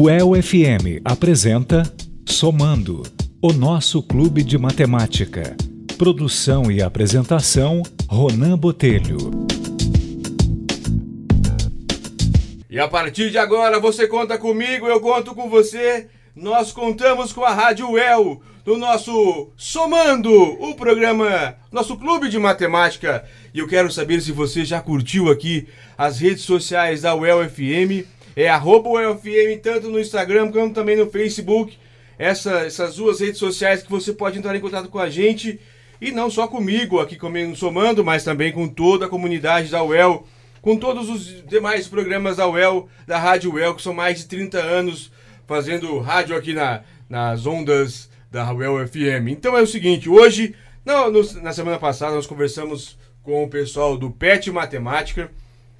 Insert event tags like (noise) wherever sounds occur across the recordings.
O EL-FM apresenta Somando, o nosso clube de matemática. Produção e apresentação, Ronan Botelho. E a partir de agora você conta comigo, eu conto com você. Nós contamos com a Rádio El no nosso Somando, o programa, nosso clube de matemática. E eu quero saber se você já curtiu aqui as redes sociais da UEL FM. É arroba UEL FM, tanto no Instagram como também no Facebook. Essa, essas duas redes sociais que você pode entrar em contato com a gente. E não só comigo aqui comigo Somando, mas também com toda a comunidade da UEL com todos os demais programas da UEL, da Rádio UEL, que são mais de 30 anos fazendo rádio aqui na, nas ondas da UEL FM. Então é o seguinte, hoje, não, no, na semana passada, nós conversamos com o pessoal do PET Matemática,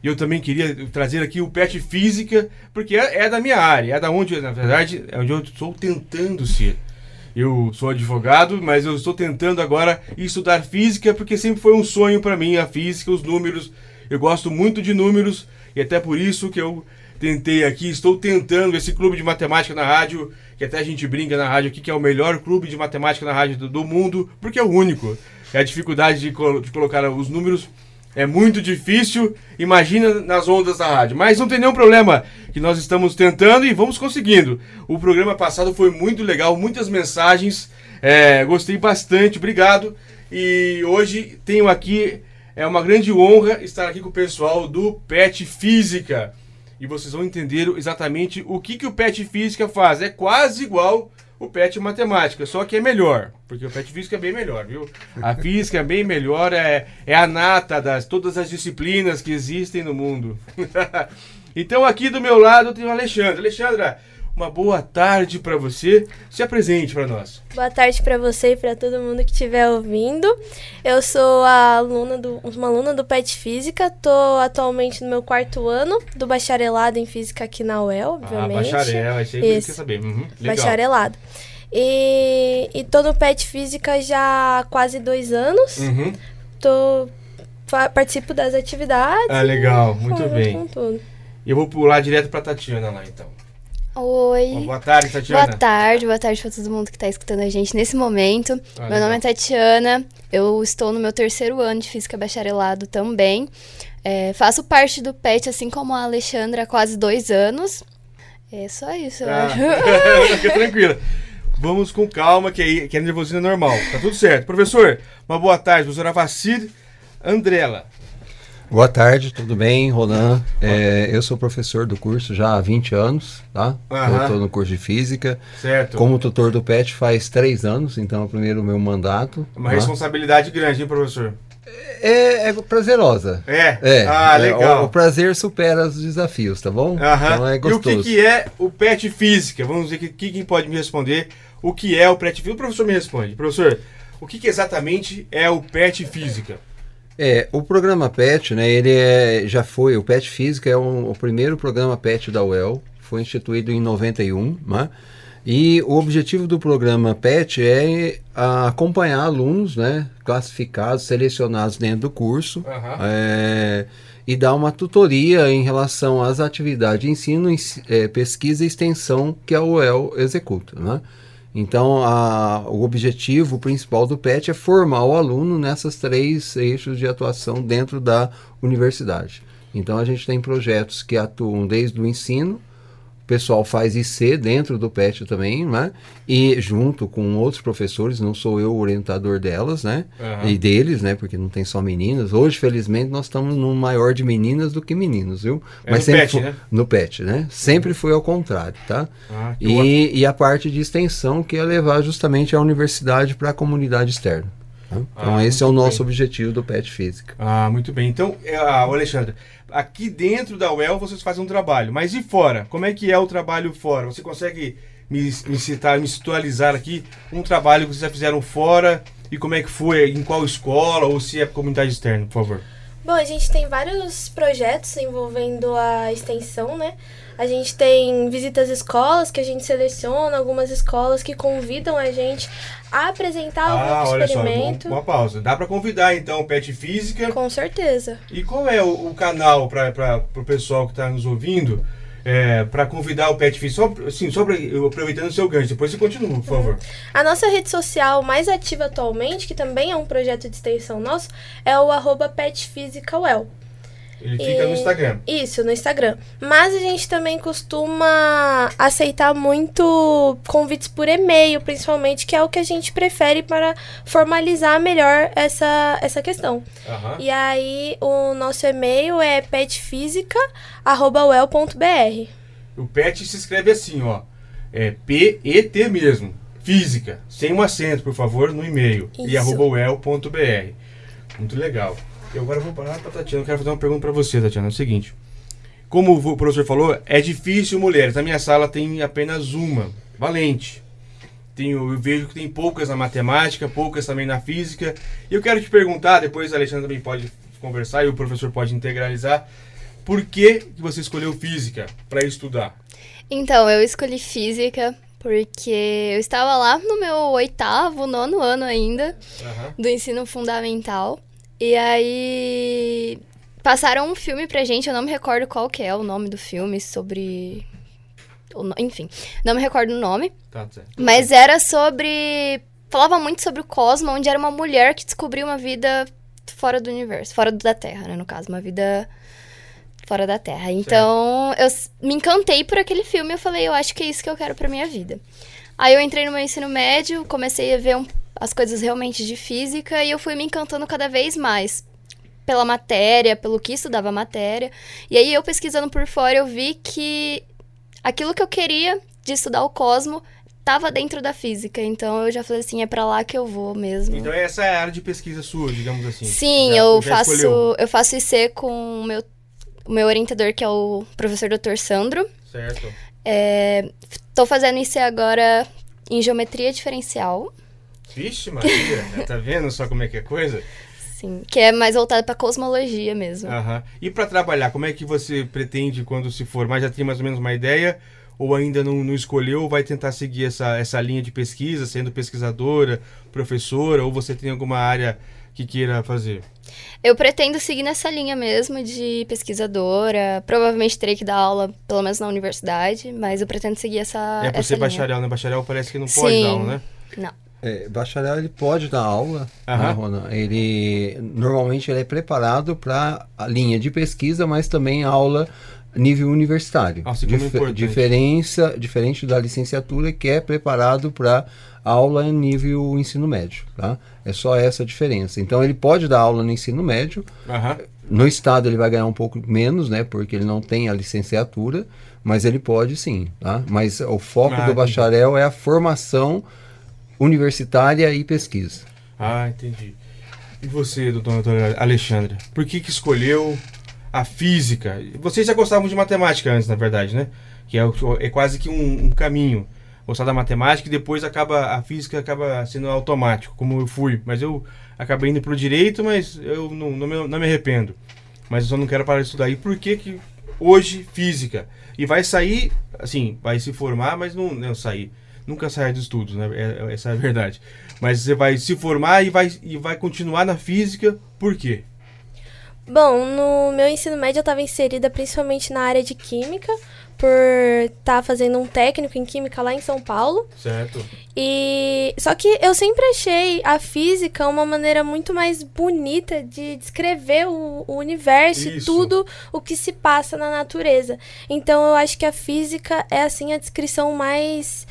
e eu também queria trazer aqui o PET Física, porque é, é da minha área, é da onde, na verdade, é onde eu estou tentando ser. Eu sou advogado, mas eu estou tentando agora estudar física, porque sempre foi um sonho para mim, a física, os números, eu gosto muito de números e até por isso que eu tentei aqui, estou tentando esse clube de matemática na rádio, que até a gente brinca na rádio aqui, que é o melhor clube de matemática na rádio do, do mundo, porque é o único. É a dificuldade de, de colocar os números é muito difícil, imagina nas ondas da rádio. Mas não tem nenhum problema, que nós estamos tentando e vamos conseguindo. O programa passado foi muito legal, muitas mensagens, é, gostei bastante, obrigado. E hoje tenho aqui é uma grande honra estar aqui com o pessoal do PET Física. E vocês vão entender exatamente o que, que o PET Física faz. É quase igual o PET Matemática, só que é melhor. Porque o PET Física é bem melhor, viu? A física é bem melhor, é, é a nata das todas as disciplinas que existem no mundo. (laughs) então aqui do meu lado tem o Alexandre. Alexandra, uma boa tarde para você. Se apresente para nós. Boa tarde para você e para todo mundo que estiver ouvindo. Eu sou aluna do, uma aluna do PET Física. Estou atualmente no meu quarto ano do bacharelado em Física aqui na UEL, obviamente. Ah, bacharel, achei que quer saber. Uhum, bacharelado. E, e tô no PET Física já há quase dois anos. Uhum. Tô, participo das atividades. Ah, legal. Muito bem. Eu vou pular direto para Tatiana lá, então. Oi. Bom, boa tarde, Tatiana. Boa tarde, boa tarde para todo mundo que está escutando a gente nesse momento. Ah, meu nome é Tatiana, eu estou no meu terceiro ano de Física Bacharelado também. É, faço parte do PET, assim como a Alexandra, há quase dois anos. É só isso, eu ah. acho. (laughs) Fica tranquila. Vamos com calma, que, aí, que a nervosismo é normal. Tá tudo certo. Professor, uma boa tarde. Professora Vacir Andrela. Boa tarde, tudo bem, Ronan? É, eu sou professor do curso já há 20 anos, tá? Eu estou no curso de Física. Certo. Como tutor do PET faz três anos, então é o primeiro meu mandato. Uma tá? responsabilidade grande, hein, professor? É, é, prazerosa. É? É. Ah, legal. O, o, prazer supera os desafios, tá bom? Aham. Então é gostoso. E o que, que é o PET Física? Vamos ver que, quem pode me responder o que é o PET Física. O professor me responde. Professor, o que, que exatamente é o PET Física? É, o programa PET, né, ele é, já foi, o PET Física é um, o primeiro programa PET da UEL, foi instituído em 91, né? E o objetivo do programa PET é acompanhar alunos, né, classificados, selecionados dentro do curso, uhum. é, e dar uma tutoria em relação às atividades de ensino, é, pesquisa e extensão que a UEL executa, né? Então, a, o objetivo principal do PET é formar o aluno nessas três eixos de atuação dentro da universidade. Então, a gente tem projetos que atuam desde o ensino, pessoal faz IC dentro do PET também, né? E junto com outros professores, não sou eu o orientador delas, né? Uhum. E deles, né? Porque não tem só meninas. Hoje, felizmente, nós estamos num maior de meninas do que meninos, viu? É Mas no sempre PET, foi, né? No PET, né? Sempre foi ao contrário, tá? Ah, e, e a parte de extensão que é levar justamente a universidade para a comunidade externa. Tá? Então, ah, esse é o nosso bem. objetivo do PET Física. Ah, muito bem. Então, é, ah, Alexandre, aqui dentro da UEL vocês fazem um trabalho, mas e fora? Como é que é o trabalho fora? Você consegue me, me citar, me situalizar aqui um trabalho que vocês já fizeram fora e como é que foi, em qual escola ou se é comunidade externa, por favor? Bom, a gente tem vários projetos envolvendo a extensão, né? A gente tem visitas escolas que a gente seleciona, algumas escolas que convidam a gente a apresentar ah, algum experimento. Só, uma, uma pausa. Dá para convidar então o Pet Física? Com certeza. E qual é o, o canal para o pessoal que está nos ouvindo? É, para convidar o Pet Física? Só, assim, só pra, aproveitando o seu gancho, depois você continua, por favor. A nossa rede social mais ativa atualmente, que também é um projeto de extensão nosso, é o arroba petphysicalwell. Ele fica no Instagram. Isso, no Instagram. Mas a gente também costuma aceitar muito convites por e-mail, principalmente, que é o que a gente prefere para formalizar melhor essa, essa questão. Aham. E aí, o nosso e-mail é petfísica.well.br. O PET se escreve assim, ó. É P-E-T mesmo. Física. Sem um acento, por favor, no e-mail. E arroba well.br. Muito legal. Eu agora vou parar pra Tatiana. Eu quero fazer uma pergunta pra você, Tatiana. É o seguinte. Como o professor falou, é difícil mulheres. Na minha sala tem apenas uma. Valente. Tenho, eu vejo que tem poucas na matemática, poucas também na física. E eu quero te perguntar, depois a Alexandra também pode conversar e o professor pode integralizar. Por que, você escolheu física para estudar? Então, eu escolhi física porque eu estava lá no meu oitavo, nono ano ainda Aham. do ensino fundamental. E aí passaram um filme pra gente, eu não me recordo qual que é o nome do filme, sobre. Enfim, não me recordo o nome. Tá certo. Mas era sobre. Falava muito sobre o cosmo, onde era uma mulher que descobriu uma vida fora do universo, fora da Terra, né? No caso, uma vida fora da Terra. Então, eu s- me encantei por aquele filme e eu falei, eu acho que é isso que eu quero pra minha vida. Aí eu entrei no meu ensino médio, comecei a ver um- as coisas realmente de física e eu fui me encantando cada vez mais pela matéria, pelo que estudava a matéria. E aí eu pesquisando por fora, eu vi que aquilo que eu queria de estudar o cosmo estava dentro da física. Então eu já falei assim, é pra lá que eu vou mesmo. Então essa é a área de pesquisa sua, digamos assim. Sim, Já- eu já faço escolheu, eu faço IC com o meu o meu orientador que é o professor Dr. Sandro. Certo. É, tô fazendo IC agora em geometria diferencial. Vixe, Maria, né? tá vendo só como é que é coisa? Sim, que é mais voltado pra cosmologia mesmo. Aham. E para trabalhar, como é que você pretende quando se formar? Já tem mais ou menos uma ideia? Ou ainda não, não escolheu? Ou vai tentar seguir essa, essa linha de pesquisa, sendo pesquisadora, professora? Ou você tem alguma área que queira fazer? Eu pretendo seguir nessa linha mesmo de pesquisadora. Provavelmente terei que dar aula, pelo menos na universidade, mas eu pretendo seguir essa. é por essa ser linha. bacharel, né? Bacharel parece que não pode Sim. dar aula, né? Não. É, bacharel ele pode dar aula, né, Rona? Ele normalmente ele é preparado para a linha de pesquisa, mas também aula nível universitário. Nossa, como é importante. diferença, diferente da licenciatura que é preparado para aula em nível ensino médio, tá? É só essa a diferença. Então ele pode dar aula no ensino médio, Aham. no estado ele vai ganhar um pouco menos, né? Porque ele não tem a licenciatura, mas ele pode sim, tá? Mas o foco Ah, do bacharel é a formação universitária e pesquisa. Ah, entendi. E você, doutora Alexandra? Por que, que escolheu a física? Vocês já gostavam de matemática antes, na verdade, né? Que é, o- é quase que um, um caminho. Gostar da matemática e depois acaba a física acaba sendo automático, como eu fui. Mas eu acabei indo pro direito, mas eu não, não, me, não me arrependo. Mas eu só não quero parar de estudar. E por que que hoje física? E vai sair, assim, vai se formar, mas não, não sair. Nunca sai dos estudos, né? É- essa é a verdade. Mas você vai se formar e vai, e vai continuar na física, por quê? Bom, no meu ensino médio eu estava inserida principalmente na área de química, por estar fazendo um técnico em química lá em São Paulo. Certo. E só que eu sempre achei a física uma maneira muito mais bonita de descrever o, o universo e Isso. tudo o que se passa na natureza. Então eu acho que a física é assim a descrição mais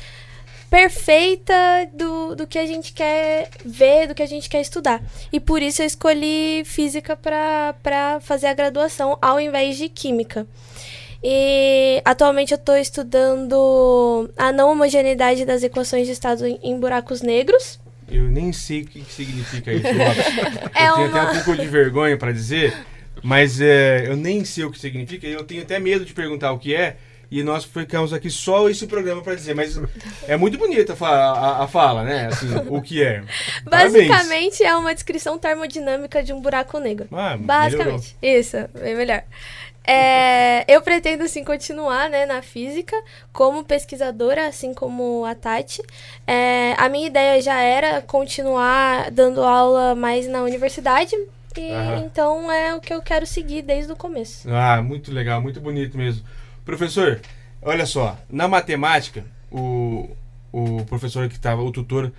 perfeita do, do que a gente quer ver, do que a gente quer estudar. E por isso eu escolhi física para fazer a graduação ao invés de química. E atualmente eu estou estudando a não homogeneidade das equações de estado em, buracos negros. Eu nem sei o que significa isso. É (laughs) eu tenho uma- até um pouco de vergonha para dizer, mas é, eu nem sei o que significa. Eu tenho até medo de perguntar o que é. E nós ficamos aqui só esse programa para dizer, mas é muito bonita a, a- a fala, né? Assim, o que é. (laughs) Parabéns. Basicamente é uma descrição termodinâmica de um buraco negro. Ah, melhorou. Basicamente. Isso, bem melhor. É, (laughs) eu pretendo, assim, continuar né, na física como pesquisadora, assim como a Tati. É, a minha ideia já era continuar dando aula mais na universidade. E Aham. então é o que eu quero seguir desde o começo. Ah, muito legal, muito bonito mesmo. Professor, olha só, na matemática, o, o professor que estava, o tutor,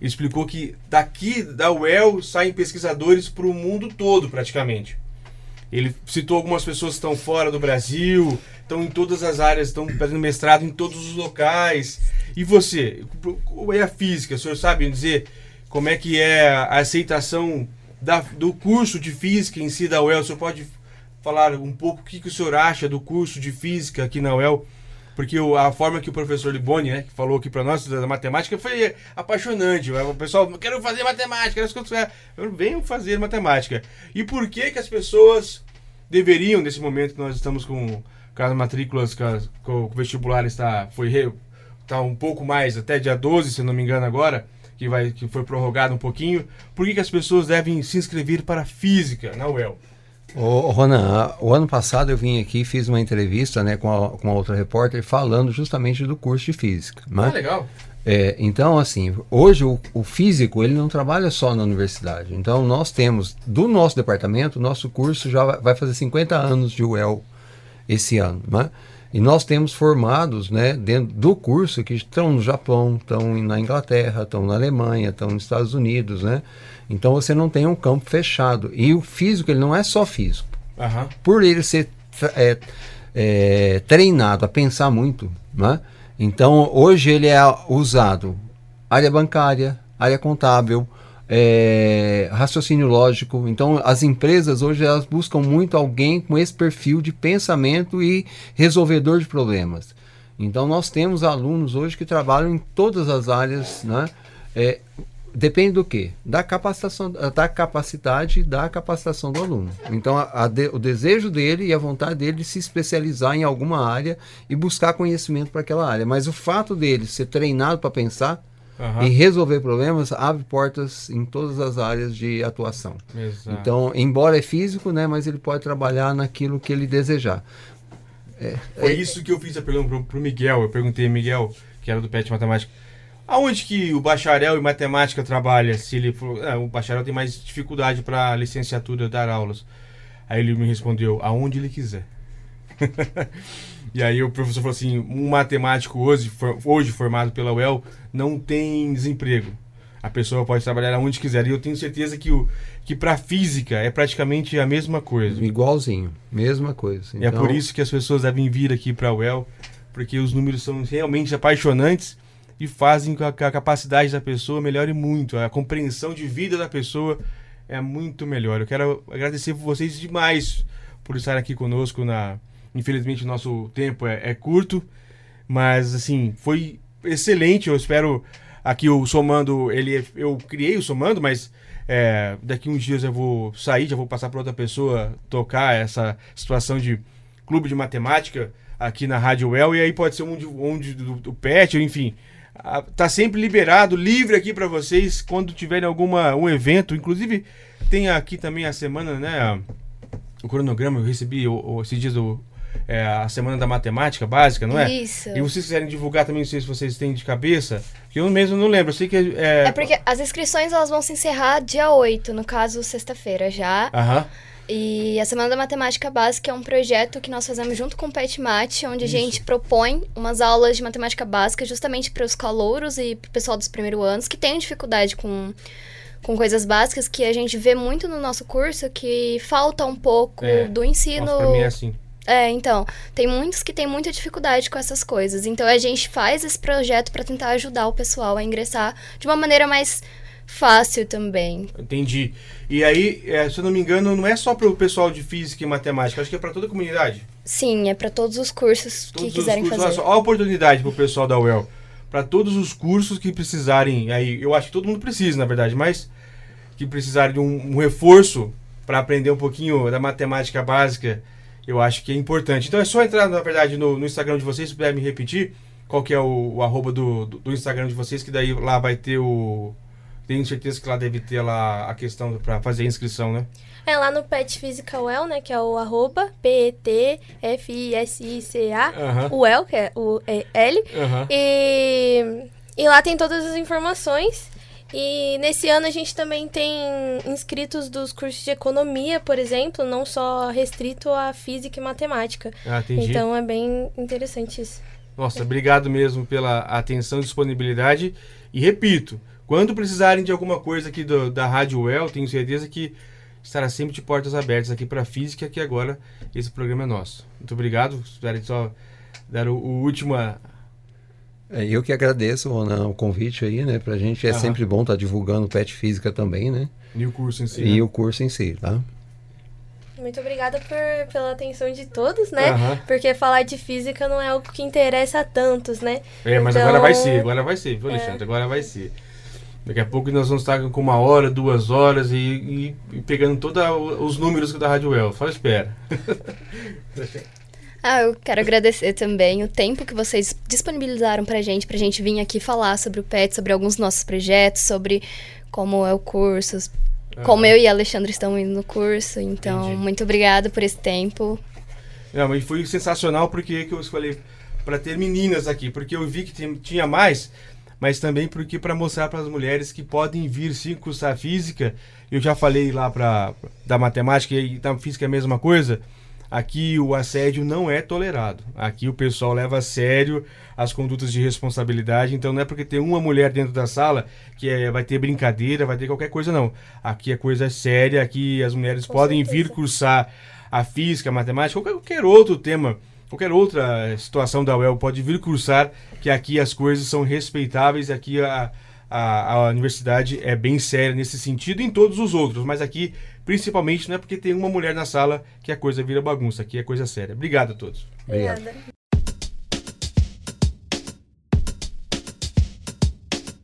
explicou que daqui da UEL saem pesquisadores para o mundo todo, praticamente. Ele citou algumas pessoas que estão fora do Brasil, estão em todas as áreas, estão fazendo mestrado em todos os locais. E você, como é a física? O senhor sabe dizer como é que é a aceitação da, do curso de física em si da UEL? O senhor pode falar um pouco o que, que o senhor acha do curso de física aqui na UEL? Porque a forma que o professor Liboni, né, falou aqui para nós da matemática foi apaixonante. O pessoal, quero fazer matemática, quero venham fazer matemática. E por que que as pessoas deveriam, nesse momento que nós estamos com, com as matrículas, com, o vestibular está, foi, está um pouco mais, até dia 12, se não me engano agora, que, vai, que foi prorrogado um pouquinho, por que, que as pessoas devem se inscrever para física na UEL? Ô, Ronan, o ano passado eu vim aqui fiz uma entrevista né, com, a, com a outra repórter falando justamente do curso de física. Né? Ah, legal. É, então, assim, hoje o, o, físico ele não trabalha só na universidade. Então, nós temos, do nosso departamento, nosso curso já vai fazer 50 anos de UEL esse ano. Né? E nós temos formados né, dentro do curso que estão no Japão, estão na Inglaterra, estão na Alemanha, estão nos Estados Unidos, né? Então você não tem um campo fechado. E o físico, ele não é só físico. Uhum. Por ele ser é, é, treinado a pensar muito, né? então hoje ele é usado área bancária, área contábil, é, raciocínio lógico. Então, as empresas hoje elas buscam muito alguém com esse perfil de pensamento e resolvedor de problemas. Então, nós temos alunos hoje que trabalham em todas as áreas, né? É, Depende do quê? Da capacitação, da capacidade da capacitação do aluno. Então, a, a de, o desejo dele e a vontade dele de se especializar em alguma área e buscar conhecimento para aquela área. Mas o fato dele ser treinado para pensar uhum. e resolver problemas abre portas em todas as áreas de atuação. Exato. Então, embora é físico, né, mas ele pode trabalhar naquilo que ele desejar. É, Foi é, isso que eu fiz a pergunta para o Miguel. Eu perguntei, Miguel, que era do PET Matemática Aonde que o bacharel em matemática trabalha? Se ele falou, ah, o bacharel tem mais dificuldade para licenciatura dar aulas. Aí ele me respondeu, aonde ele quiser. (laughs) e aí o professor falou assim, um matemático hoje, for, hoje formado pela UEL não tem desemprego. A pessoa pode trabalhar aonde quiser. E eu tenho certeza que, o, que para física é praticamente a mesma coisa. Igualzinho, mesma coisa. Então... É por então isso que as pessoas devem vir aqui para a UEL, porque os números são realmente apaixonantes e fazem com que a capacidade da pessoa melhore muito. A compreensão de vida da pessoa é muito melhor. Eu quero agradecer vocês demais por estar aqui conosco. Na... Infelizmente, o nosso tempo é, é curto, mas assim, foi excelente. Eu espero aqui o Somando, ele, eu criei o Somando, mas é, daqui uns dias eu vou sair, já vou passar para outra pessoa tocar essa situação de clube de matemática aqui na Rádio Well, e aí pode ser um, de, um de, do, do PET, enfim, ah, tá sempre liberado, livre aqui para vocês quando tiverem alguma um evento. Inclusive tem aqui também a semana, né? O cronograma eu recebi o, o, esses dias o, é, a semana da matemática básica, não é? Isso. E vocês quiserem divulgar também, não sei se vocês têm de cabeça, que eu mesmo não lembro. Eu sei que é... é porque as inscrições elas vão se encerrar dia 8, no caso, sexta-feira já. Aham. E a Semana da Matemática Básica é um projeto que nós fazemos junto com o PET Mate, onde Isso. a gente propõe umas aulas de matemática básica justamente para os calouros e para o pessoal dos primeiros anos que tem dificuldade com, com coisas básicas que a gente vê muito no nosso curso que falta um pouco é. do ensino. Nossa, pra mim é assim. É, então, tem muitos que têm muita dificuldade com essas coisas. Então a gente faz esse projeto para tentar ajudar o pessoal a ingressar de uma maneira mais fácil também. Entendi. E aí, é, se eu não me engano, não é só para o pessoal de física e matemática, acho que é para toda a comunidade. Sim, é para todos os cursos todos que quiserem cursos, fazer. Olha, a oportunidade para o pessoal da UEL. Para todos os cursos que precisarem, aí eu acho que todo mundo precisa, na verdade, mas que precisarem de um, um reforço para aprender um pouquinho da matemática básica, eu acho que é importante. Então é só entrar, na verdade, no, no Instagram de vocês, se puder me repetir qual que é o, o arroba do, do, do Instagram de vocês, que daí lá vai ter o tenho certeza que lá deve ter lá a questão para fazer a inscrição, né? É lá no Pet Physical Well, né? Que é o arroba P-E-T-F-I-S-I-C-A. O Well, que é o L. E, e lá tem todas as informações. E nesse ano a gente também tem inscritos dos cursos de economia, por exemplo, não só restrito a física e matemática. Ah, entendi. Então é bem interessante isso. Nossa, obrigado mesmo pela atenção e disponibilidade. E repito, quando precisarem de alguma coisa aqui do, da Rádio Well, tenho certeza que estará sempre de portas abertas aqui para a física, que agora esse programa é nosso. Muito obrigado. Espero só dar o, o último. É, eu que agradeço, Ronan, o convite aí, né? Pra gente é Aham. sempre bom estar tá divulgando PET Física também, né? E o curso em si. E né? o curso em si, tá? Muito obrigada por, pela atenção de todos, né? Uhum. Porque falar de física não é algo que interessa a tantos, né? É, mas então... agora vai ser, agora vai ser, viu, Alexandre? É. Agora vai ser. Daqui a pouco nós vamos estar com uma hora, duas horas e, e, e pegando todos os números da Rádio El. Só espera. (laughs) Ah, eu quero agradecer também o tempo que vocês disponibilizaram pra gente, pra gente vir aqui falar sobre o PET, sobre alguns nossos projetos, sobre como é o curso, como eu e Alexandre estamos indo no curso. Então, Entendi. muito obrigada por esse tempo. Não, mas foi sensacional porque que eu escolhi para ter meninas aqui, porque eu vi que tinha mais, mas também porque para mostrar para as mulheres que podem vir sim cursar física. Eu já falei lá para da matemática e da física é a mesma coisa. Aqui o assédio não é tolerado. Aqui o pessoal leva a sério as condutas de responsabilidade. Então não é porque tem uma mulher dentro da sala que é, vai ter brincadeira, vai ter qualquer coisa, não. Aqui é coisa séria. Aqui as mulheres Com podem certeza. vir cursar a física, a matemática, qualquer outro tema, qualquer outra situação da UEL pode vir cursar, que aqui as coisas são respeitáveis. Aqui a, a, a universidade é bem séria nesse sentido, em todos os outros, mas aqui Principalmente não é porque tem uma mulher na sala que a coisa vira bagunça, aqui é coisa séria. Obrigado a todos. Obrigado.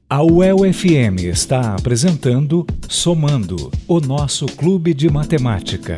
A UEL FM está apresentando Somando, o nosso clube de matemática.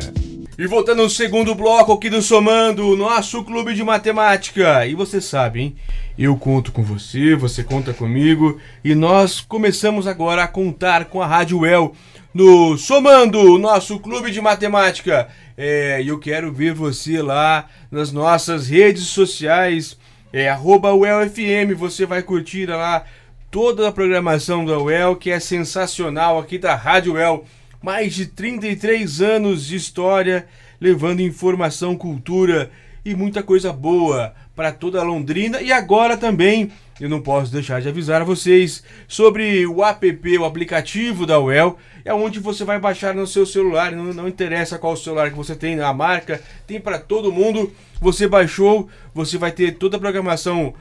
E voltando ao segundo bloco aqui do Somando, nosso clube de matemática. E você sabe, hein? Eu conto com você, você conta comigo. E nós começamos agora a contar com a Rádio UEL no Somando, nosso clube de matemática. É, eu quero ver você lá nas nossas redes sociais, é arroba UELFM, você vai curtir lá toda a programação da UEL, que é sensacional aqui da Rádio UEL. Mais de 33 anos de história, levando informação, cultura e muita coisa boa para toda Londrina. E agora também eu não posso deixar de avisar a vocês sobre o app, o aplicativo da UEL, é onde você vai baixar no seu celular, não, não interessa qual celular que você tem, a marca, tem para todo mundo. Você baixou, você vai ter toda a programação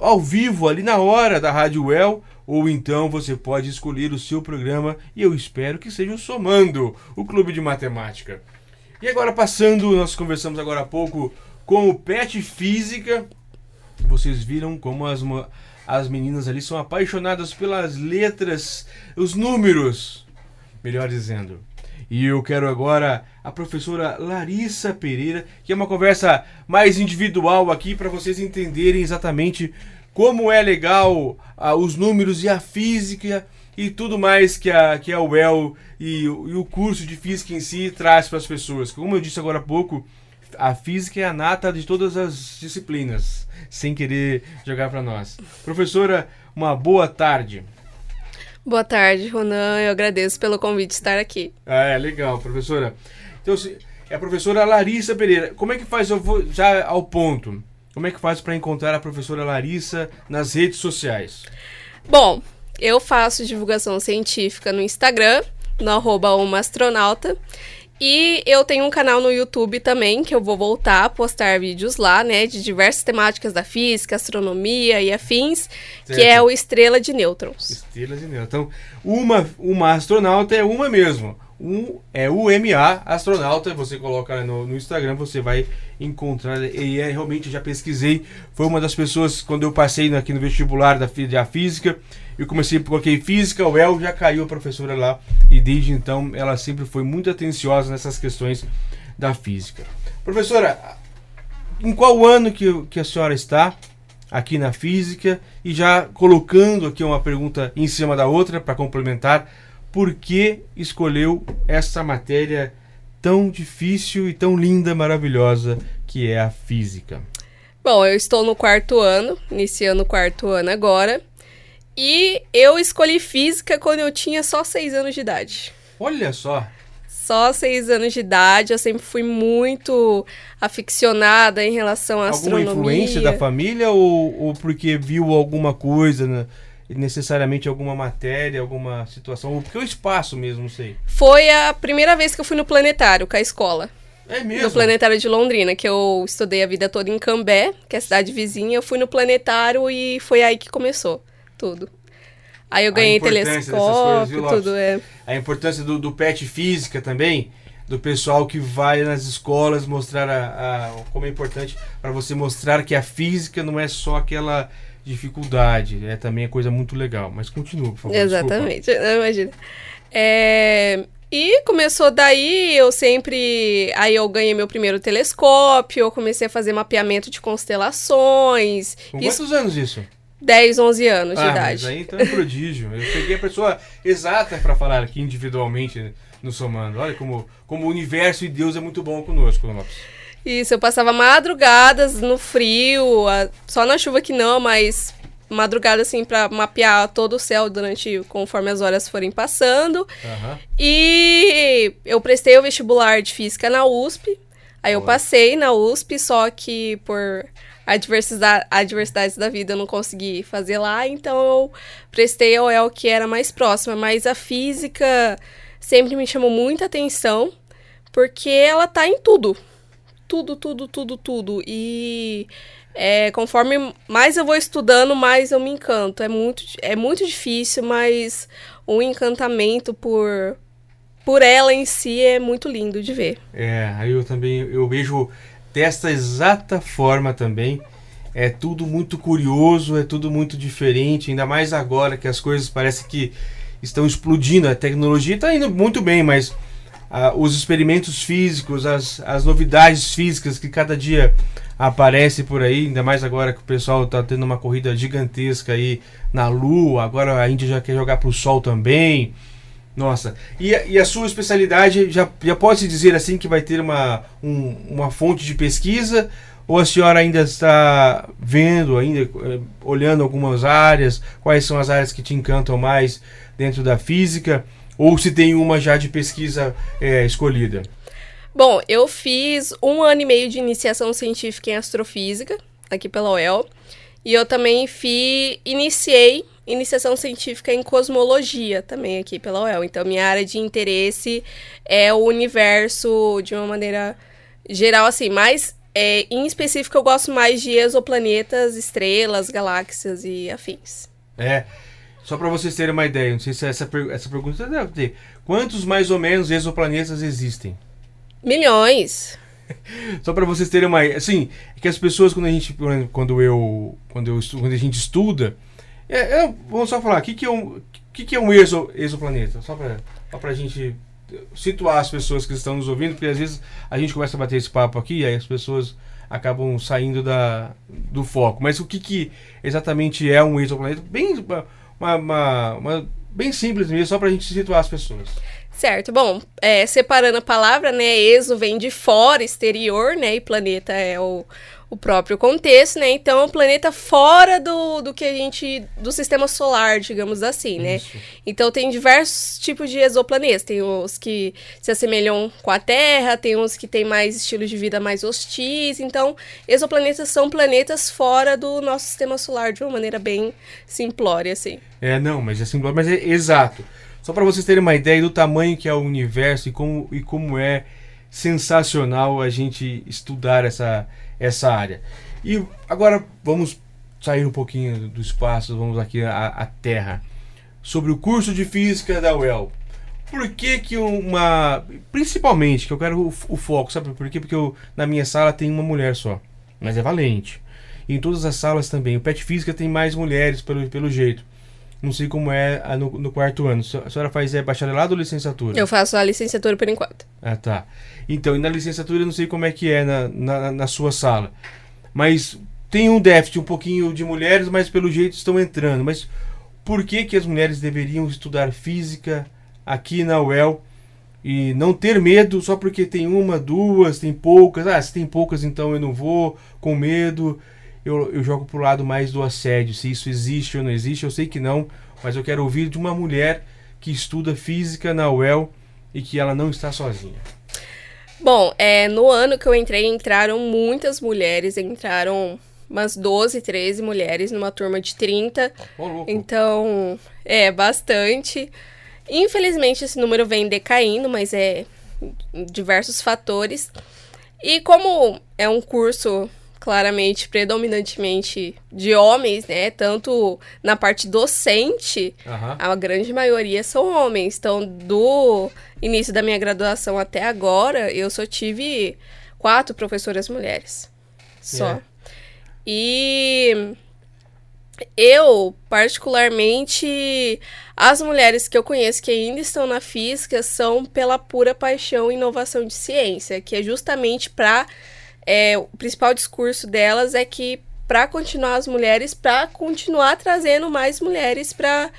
ao vivo ali na hora da Rádio UEL, ou então você pode escolher o seu programa e eu espero que seja o Somando, o Clube de Matemática. E agora passando, nós conversamos agora há pouco com o Pet Física, vocês viram como as, as meninas ali são apaixonadas pelas letras, os números, melhor dizendo. E eu quero agora a professora Larissa Pereira, que é uma conversa mais individual aqui para vocês entenderem exatamente como é legal ah, os números e a física e tudo mais que a, que a UEL e, e o curso de física em si traz para as pessoas. Como eu disse agora há pouco, a física é a nata de todas as disciplinas, sem querer jogar para nós. Professora, uma boa tarde. Boa tarde, Ronan. Eu agradeço pelo convite de estar aqui. É, legal, professora. Então, é a professora Larissa Pereira. Como é que faz, eu vou já ao ponto, como é que faz para encontrar a professora Larissa nas redes sociais? Bom, eu faço divulgação científica no Instagram, no arroba uma astronauta. E eu tenho um canal no YouTube também, que eu vou voltar a postar vídeos lá, né, de diversas temáticas da física, astronomia e afins, certo. que é o Estrela de Nêutrons. Estrela de Nêutrons. Então, uma, uma astronauta é uma mesmo. Um, é o MA astronauta, você coloca no, no Instagram, você vai encontrar. E é, realmente já pesquisei. Foi uma das pessoas, quando eu passei aqui no vestibular da, da física, eu comecei, coloquei física, o El já caiu a professora lá. E desde então ela sempre foi muito atenciosa nessas questões da física. Professora, em qual ano que, que a senhora está aqui na física? E já colocando aqui uma pergunta em cima da outra para complementar, por que escolheu essa matéria tão difícil e tão linda, maravilhosa que é a física? Bom, eu estou no quarto ano, iniciando o quarto ano agora. E eu escolhi física quando eu tinha só seis anos de idade. Olha só. Só seis anos de idade, eu sempre fui muito aficionada em relação à Alguma astronomia. influência da família ou, ou porque viu alguma coisa? Necessariamente alguma matéria, alguma situação, ou porque o espaço mesmo, não sei. Foi a primeira vez que eu fui no planetário com a escola. É mesmo? No planetário de Londrina, que eu estudei a vida toda em Cambé, que é a cidade vizinha. Eu fui no planetário e foi aí que começou tudo. Aí eu ganhei coisas, telescópio, Lopes? tudo, é. A importância do, do PET física também, do pessoal que vai nas escolas mostrar a, a- como é importante para você mostrar que a física não é só aquela dificuldade, é também é coisa muito legal. Mas continua, por favor. Exatamente, (laughs) imagina. É, E começou daí, eu sempre. Aí eu ganhei meu primeiro telescópio, eu comecei a fazer mapeamento de constelações. Com Isso, quantos anos isso? 10, 11 anos de ah, idade. mas aí então é prodígio. Eu peguei a pessoa exata para falar aqui individualmente no Somando. Olha como, como o universo e Deus é muito bom conosco, Lopes. Isso, eu passava madrugadas no frio, a- só na chuva que não, mas madrugada assim pra mapear todo o céu durante conforme as horas forem passando. Aham. E eu prestei o vestibular de física na USP. Aí eu passei na USP, só que por adversidade, adversidades da vida eu não consegui fazer lá, então eu prestei ao UEL que era mais próxima, mas a física sempre me chamou muita atenção, porque ela tá em tudo. Tudo, tudo, tudo, tudo. E é, conforme mais eu vou estudando, mais eu me encanto. É muito, é muito difícil, mas o encantamento por, por ela em si é muito lindo de ver. É, aí eu também eu vejo desta exata forma também. É tudo muito curioso, é tudo muito diferente, ainda mais agora que as coisas parecem que estão explodindo. A tecnologia está indo muito bem, mas ah, os experimentos físicos, as, as novidades físicas que cada dia aparece por aí, ainda mais agora que o pessoal está tendo uma corrida gigantesca aí na Lua, agora a Índia já quer jogar para o Sol também. Nossa, e, a- e a sua especialidade, já, já pode-se dizer assim que vai ter uma, um- uma fonte de pesquisa? Ou a senhora ainda está vendo, ainda eh, olhando algumas áreas? Quais são as áreas que te encantam mais dentro da física? Ou se tem uma já de pesquisa eh, escolhida? Bom, eu fiz um ano e meio de iniciação científica em astrofísica, aqui pela UEL. E eu também fi, iniciei iniciação científica em cosmologia, também aqui pela UEL. Então, minha área de interesse é o universo de uma maneira geral, assim. Mas, é, em específico, eu gosto mais de exoplanetas, estrelas, galáxias e afins. É, só para vocês terem uma ideia, não sei se essa, per- essa pergunta deve ter. Quantos mais ou menos exoplanetas existem? Milhões. (laughs) Só para vocês terem uma, assim, é que as pessoas quando a gente quando eu quando eu quando a gente estuda, é, é, vamos só falar, o que que é um que que é um exo, exoplaneta? Só para só pra gente situar as pessoas que estão nos ouvindo, porque às vezes a gente começa a bater esse papo aqui e aí as pessoas acabam saindo da, do foco. Mas o que que exatamente é um exoplaneta? Bem uma, uma, uma- bem simples mesmo, só para a gente situar as pessoas. Certo, bom, é, separando a palavra, né, exo vem de fora, exterior, né, e planeta é o, o próprio contexto, né, então é um planeta fora do, do que a gente, do sistema solar, digamos assim, né. Isso. Então tem diversos tipos de exoplanetas, tem os que se assemelham com a Terra, tem uns que têm mais estilos de vida mais hostis, então exoplanetas são planetas fora do nosso sistema solar de uma maneira bem simplória, assim. É, não, mas é simplório, mas é exato. Só para vocês terem uma ideia do tamanho que é o universo e como, e como é sensacional a gente estudar essa, essa área. E agora vamos sair um pouquinho do espaço, vamos aqui à, à Terra. Sobre o curso de Física da UEL. Por que que uma... Principalmente, que eu quero o, o foco, sabe por quê? Porque eu, na minha sala tem uma mulher só, mas é valente. E em todas as salas também. O PET Física tem mais mulheres, pelo, pelo jeito. Não sei como é a no, no quarto ano. A senhora faz é, bacharelado ou licenciatura? Eu faço a licenciatura por enquanto. Ah, tá. Então, e na licenciatura eu não sei como é que é na, na, na sua sala. Mas tem um déficit um pouquinho de mulheres, mas pelo jeito estão entrando. Mas por que, que as mulheres deveriam estudar física aqui na UEL e não ter medo só porque tem uma, duas, tem poucas. Ah, se tem poucas, então eu não vou, com medo. Eu, eu jogo pro lado mais do assédio, se isso existe ou não existe. Eu sei que não, mas eu quero ouvir de uma mulher que estuda física na UEL e que ela não está sozinha. Bom, é, no ano que eu entrei, entraram muitas mulheres, entraram umas 12, 13 mulheres numa turma de 30. Oh, então, é bastante. Infelizmente, esse número vem decaindo, mas é diversos fatores. E como é um curso claramente predominantemente de homens, né? Tanto na parte docente, Aham. a grande maioria são homens. Então, do início da minha graduação até agora, eu só tive quatro professoras mulheres. Só. É. E eu, particularmente, as mulheres que eu conheço que ainda estão na física são pela pura paixão e inovação de ciência, que é justamente para o principal discurso delas é que para continuar as mulheres, para continuar trazendo mais mulheres para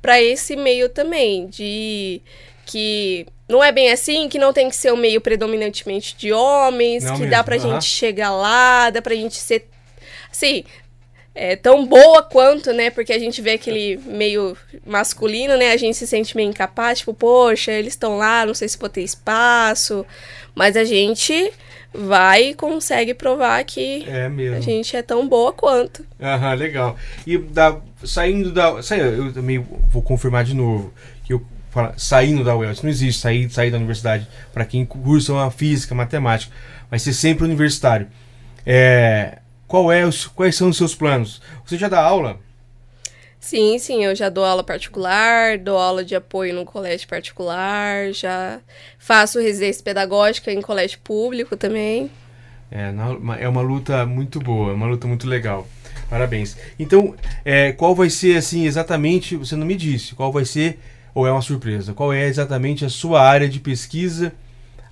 para esse meio também, de que não é bem assim, que não tem que ser um meio predominantemente de homens, Não que mesmo, dá pra aham. gente chegar lá, dá pra gente ser assim, é, tão boa quanto, né? Porque a gente vê aquele meio masculino, né? A gente se sente meio incapaz, tipo, poxa, eles estão lá, não sei se vou ter espaço. Mas a gente vai e consegue provar que É a gente é tão boa quanto. Aham, legal. E da, saindo da. Sai, eu também vou confirmar de novo. Que eu falo, saindo da UEL, isso não existe sair, sair da universidade para quem cursa uma física, matemática. Vai ser sempre universitário. É, qual é os, quais são os seus planos? Você já dá aula? Sim, sim, eu já dou aula particular, dou aula de apoio no colégio particular, já faço residência pedagógica em colégio público também. É, é uma luta muito boa, é uma luta muito legal. Parabéns. Então, é, qual vai ser, assim, exatamente, você não me disse, qual vai ser, ou é uma surpresa, qual é exatamente a sua área de pesquisa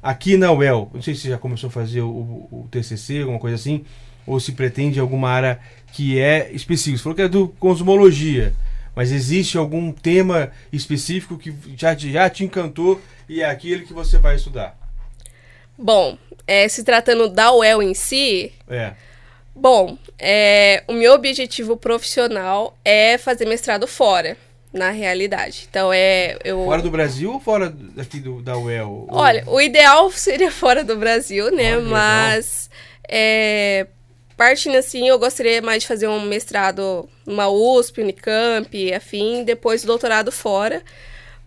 aqui na UEL? Não sei se você já começou a fazer o, o TCC, alguma coisa assim, ou se pretende alguma área que é específica. Você falou que é do cosmologia, mas existe algum tema específico que já, te- já te encantou e é aquele que você vai estudar? Bom, é, se tratando da UEL em si, É. Bom, é, o meu objetivo profissional é fazer mestrado fora, na realidade. Então é. Eu, Fora do Brasil ou fora daqui do, da UEL? Ou- Olha, o ideal seria fora do Brasil, né? Legal. Mas. É, partindo assim, eu gostaria mais de fazer um mestrado numa USP, Unicamp, afim, depois doutorado fora.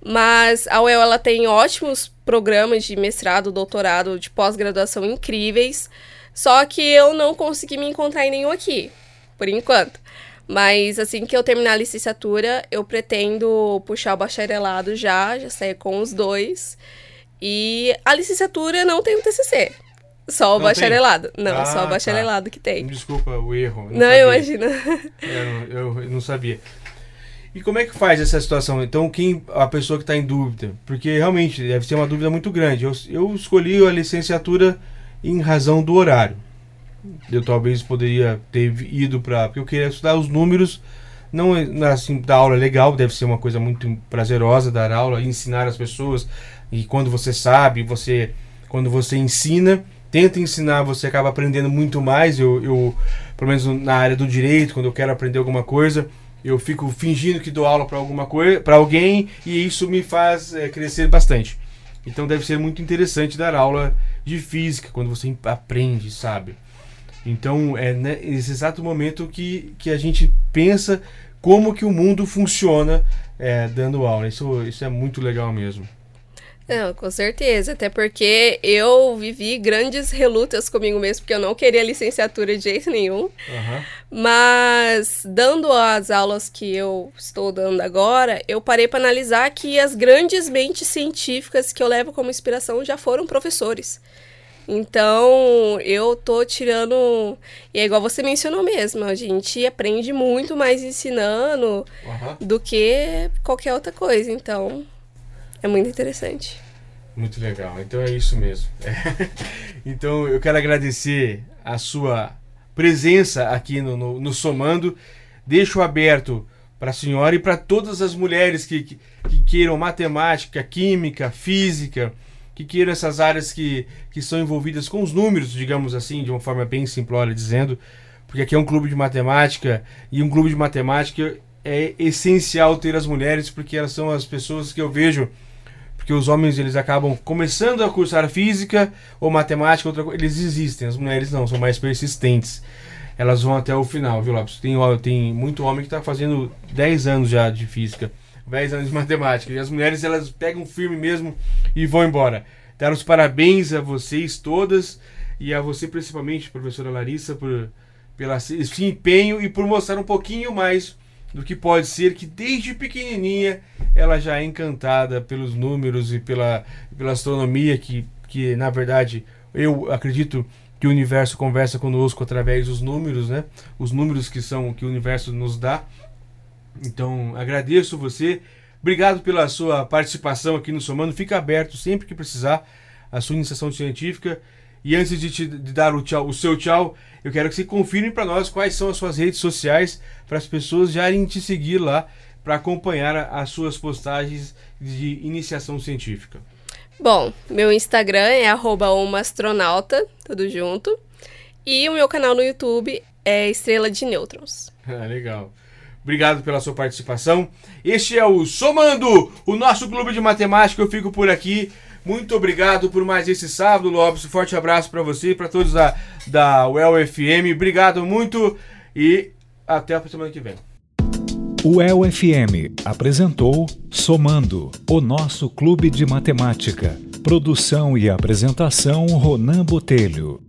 Mas a UEL ela tem ótimos programas de mestrado, doutorado, de pós-graduação incríveis. Só que eu não consegui me encontrar em nenhum aqui, por enquanto. Mas assim que eu terminar a licenciatura, eu pretendo puxar o bacharelado já, já sair com os dois. E a licenciatura não tem o TCC. Só o Não tem? bacharelado. Não, Ah, só o tá. bacharelado que tem. Desculpa o erro. Não, sabia. imagina. Eu, eu- eu não sabia. E como é que faz essa situação? Então, quem a pessoa que está em dúvida? Porque realmente deve ser uma dúvida muito grande. Eu, eu escolhi a licenciatura em razão do horário. Eu talvez poderia ter ido para. Porque eu queria estudar os números. Não é- não é assim, dar aula é legal, deve ser uma coisa muito prazerosa dar aula, ensinar as pessoas. E quando você sabe, você quando você ensina, tenta ensinar, você acaba aprendendo muito mais. Eu, eu pelo menos na área do direito, quando eu quero aprender alguma coisa, eu fico fingindo que dou aula para alguma coisa, para alguém, e isso me faz é, crescer bastante. Então deve ser muito interessante dar aula de física quando você aprende, sabe? Então é né, nesse exato momento que, que a gente pensa como que o mundo funciona é, dando aula. Isso, isso é muito legal mesmo. Não, com certeza. Até porque eu vivi grandes relutas comigo mesmo, porque eu não queria licenciatura de jeito nenhum. Aham. Mas, dando as aulas que eu estou dando agora, eu parei para analisar que as grandes mentes científicas que eu levo como inspiração já foram professores. Então, eu tô tirando. E é igual você mencionou mesmo, a gente aprende muito mais ensinando Aham. do que qualquer outra coisa. Então, é muito interessante. Muito legal, então é isso mesmo. (laughs) então eu quero agradecer a sua presença aqui no, no, no Somando. Deixo aberto para a senhora e para todas as mulheres que, que, que queiram matemática, química, física, que queiram essas áreas que, que são envolvidas com os números, digamos assim, de uma forma bem simplória dizendo, porque aqui é um clube de matemática e um clube de matemática é essencial ter as mulheres porque elas são as pessoas que eu vejo porque os homens eles acabam começando a cursar física ou matemática, outra coisa, eles existem, as mulheres não, são mais persistentes. Elas vão até o final, viu, Lopes? Tem, tem muito homem que está fazendo 10 anos já de física, 10 anos de matemática, e as mulheres elas pegam firme mesmo e vão embora. Dar os parabéns a vocês todas e a você principalmente, professora Larissa, por pela esse empenho e por mostrar um pouquinho mais do que pode ser que desde pequenininha ela já é encantada pelos números e pela, pela astronomia que, que na verdade eu acredito que o universo conversa conosco através dos números, né? Os números que são que o universo nos dá. Então, agradeço você. Obrigado pela sua participação aqui no Somando. Fica aberto sempre que precisar a sua iniciação científica. E antes de te de dar o, tchau, o seu tchau, eu quero que você confirme para nós quais são as suas redes sociais para as pessoas já irem te seguir lá para acompanhar as suas postagens de iniciação científica. Bom, meu Instagram é @umaastronauta, tudo junto. E o meu canal no YouTube é Estrela de Nêutrons. (laughs) Ah, legal. Obrigado pela sua participação. Este é o Somando, o nosso clube de matemática. Eu fico por aqui. Muito obrigado por mais esse sábado, Lopes. Forte abraço para você e para todos da, da UEL FM. Obrigado muito e até a semana que vem. O FM apresentou Somando, o nosso clube de matemática. Produção e apresentação Ronan Botelho.